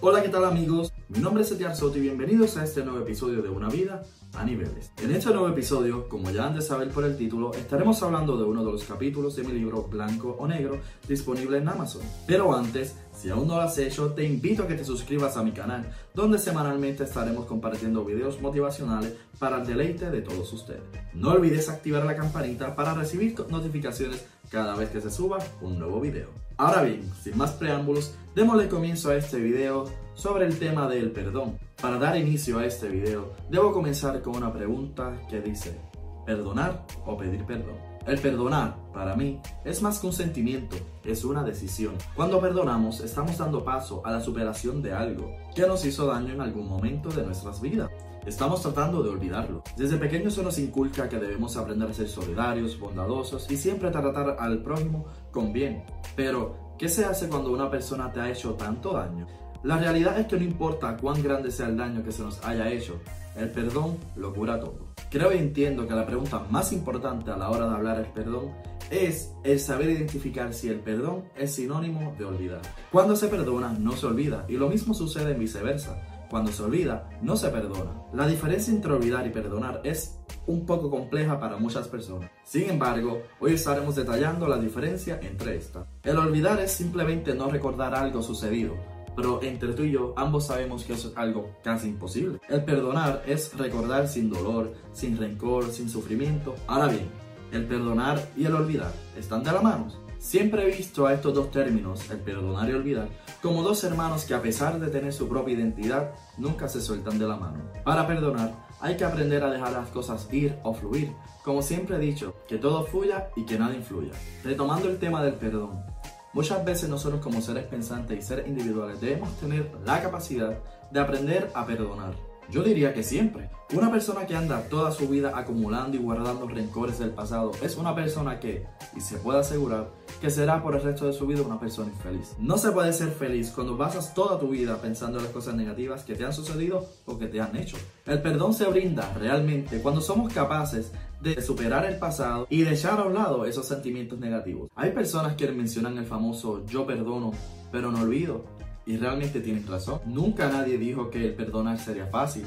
Hola, ¿qué tal amigos? Mi nombre es Etiar Soto y bienvenidos a este nuevo episodio de Una Vida a Niveles. En este nuevo episodio, como ya han de saber por el título, estaremos hablando de uno de los capítulos de mi libro Blanco o Negro disponible en Amazon. Pero antes, si aún no lo has hecho, te invito a que te suscribas a mi canal, donde semanalmente estaremos compartiendo videos motivacionales para el deleite de todos ustedes. No olvides activar la campanita para recibir notificaciones cada vez que se suba un nuevo video. Ahora bien, sin más preámbulos, démosle comienzo a este video sobre el tema del perdón. Para dar inicio a este video, debo comenzar con una pregunta que dice, ¿perdonar o pedir perdón? El perdonar, para mí, es más que un sentimiento, es una decisión. Cuando perdonamos, estamos dando paso a la superación de algo que nos hizo daño en algún momento de nuestras vidas. Estamos tratando de olvidarlo. Desde pequeños se nos inculca que debemos aprender a ser solidarios, bondadosos y siempre tratar al prójimo con bien. Pero, ¿qué se hace cuando una persona te ha hecho tanto daño? La realidad es que no importa cuán grande sea el daño que se nos haya hecho, el perdón lo cura todo. Creo y entiendo que la pregunta más importante a la hora de hablar del perdón es el saber identificar si el perdón es sinónimo de olvidar. Cuando se perdona, no se olvida, y lo mismo sucede en viceversa. Cuando se olvida, no se perdona. La diferencia entre olvidar y perdonar es un poco compleja para muchas personas. Sin embargo, hoy estaremos detallando la diferencia entre estas. El olvidar es simplemente no recordar algo sucedido, pero entre tú y yo ambos sabemos que eso es algo casi imposible. El perdonar es recordar sin dolor, sin rencor, sin sufrimiento. Ahora bien, el perdonar y el olvidar están de la mano. Siempre he visto a estos dos términos, el perdonar y olvidar, como dos hermanos que a pesar de tener su propia identidad, nunca se sueltan de la mano. Para perdonar, hay que aprender a dejar las cosas ir o fluir. Como siempre he dicho, que todo fluya y que nada influya. Retomando el tema del perdón, Muchas veces nosotros como seres pensantes y seres individuales debemos tener la capacidad de aprender a perdonar. Yo diría que siempre. Una persona que anda toda su vida acumulando y guardando rencores del pasado es una persona que, y se puede asegurar, que será por el resto de su vida una persona infeliz. No se puede ser feliz cuando basas toda tu vida pensando en las cosas negativas que te han sucedido o que te han hecho. El perdón se brinda realmente cuando somos capaces de superar el pasado y de echar a un lado esos sentimientos negativos. Hay personas que mencionan el famoso yo perdono, pero no olvido. Y realmente tienen razón. Nunca nadie dijo que el perdonar sería fácil.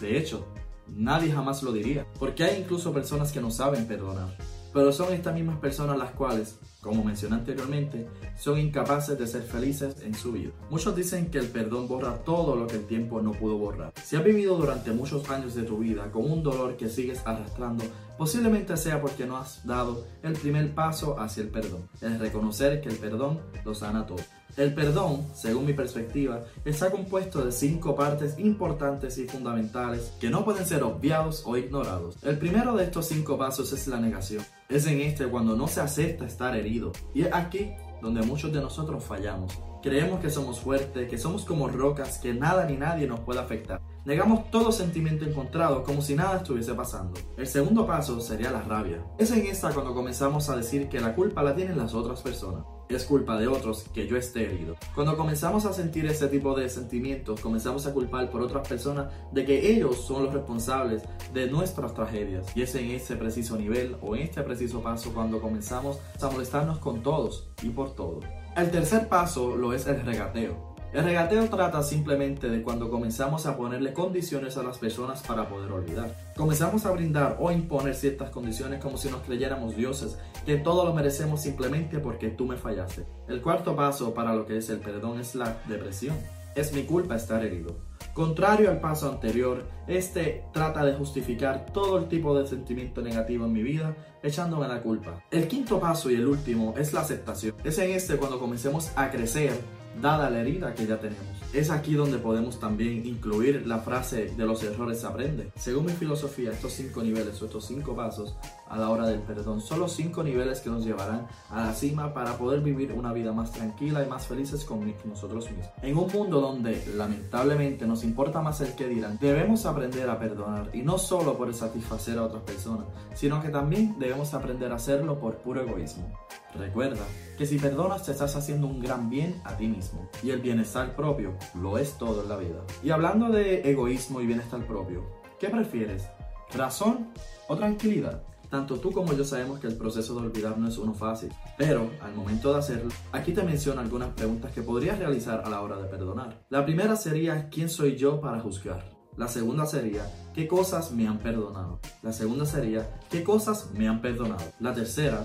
De hecho, nadie jamás lo diría. Porque hay incluso personas que no saben perdonar. Pero son estas mismas personas las cuales, como mencioné anteriormente, son incapaces de ser felices en su vida. Muchos dicen que el perdón borra todo lo que el tiempo no pudo borrar. Si has vivido durante muchos años de tu vida con un dolor que sigues arrastrando, posiblemente sea porque no has dado el primer paso hacia el perdón, el reconocer que el perdón lo sana todo. El perdón, según mi perspectiva, está compuesto de cinco partes importantes y fundamentales que no pueden ser obviados o ignorados. El primero de estos cinco pasos es la negación. Es en este cuando no se acepta estar herido. Y es aquí donde muchos de nosotros fallamos. Creemos que somos fuertes, que somos como rocas, que nada ni nadie nos puede afectar. Negamos todo sentimiento encontrado como si nada estuviese pasando. El segundo paso sería la rabia. Es en esta cuando comenzamos a decir que la culpa la tienen las otras personas. Es culpa de otros que yo esté herido. Cuando comenzamos a sentir ese tipo de sentimientos, comenzamos a culpar por otras personas de que ellos son los responsables de nuestras tragedias. Y es en ese preciso nivel o en este preciso paso cuando comenzamos a molestarnos con todos y por todo. El tercer paso lo es el regateo. El regateo trata simplemente de cuando comenzamos a ponerle condiciones a las personas para poder olvidar. Comenzamos a brindar o imponer ciertas condiciones como si nos creyéramos dioses, que todo lo merecemos simplemente porque tú me fallaste. El cuarto paso para lo que es el perdón es la depresión. Es mi culpa estar herido. Contrario al paso anterior, este trata de justificar todo el tipo de sentimiento negativo en mi vida echándome la culpa. El quinto paso y el último es la aceptación. Es en este cuando comencemos a crecer dada la herida que ya tenemos. Es aquí donde podemos también incluir la frase de los errores se aprende. Según mi filosofía, estos cinco niveles o estos cinco pasos a la hora del perdón son los cinco niveles que nos llevarán a la cima para poder vivir una vida más tranquila y más felices con nosotros mismos. En un mundo donde lamentablemente nos importa más el que dirán, debemos aprender a perdonar y no solo por satisfacer a otras personas, sino que también debemos aprender a hacerlo por puro egoísmo. Recuerda que si perdonas te estás haciendo un gran bien a ti mismo y el bienestar propio lo es todo en la vida. Y hablando de egoísmo y bienestar propio, ¿qué prefieres? ¿Razón o tranquilidad? Tanto tú como yo sabemos que el proceso de olvidar no es uno fácil, pero al momento de hacerlo, aquí te menciono algunas preguntas que podrías realizar a la hora de perdonar. La primera sería, ¿quién soy yo para juzgar? La segunda sería, ¿qué cosas me han perdonado? La segunda sería, ¿qué cosas me han perdonado? La tercera,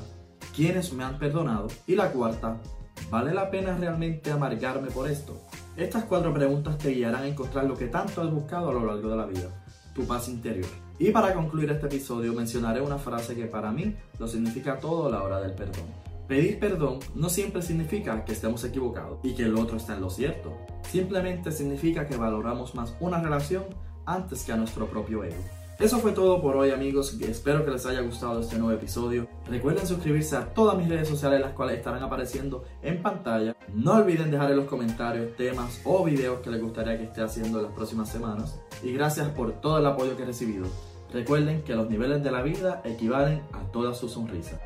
¿quiénes me han perdonado? Y la cuarta, ¿vale la pena realmente amargarme por esto? Estas cuatro preguntas te guiarán a encontrar lo que tanto has buscado a lo largo de la vida, tu paz interior. Y para concluir este episodio mencionaré una frase que para mí lo significa todo a la hora del perdón. Pedir perdón no siempre significa que estemos equivocados y que el otro está en lo cierto. Simplemente significa que valoramos más una relación antes que a nuestro propio ego. Eso fue todo por hoy amigos, espero que les haya gustado este nuevo episodio. Recuerden suscribirse a todas mis redes sociales las cuales estarán apareciendo en pantalla. No olviden dejar en los comentarios temas o videos que les gustaría que esté haciendo en las próximas semanas. Y gracias por todo el apoyo que he recibido. Recuerden que los niveles de la vida equivalen a toda su sonrisa.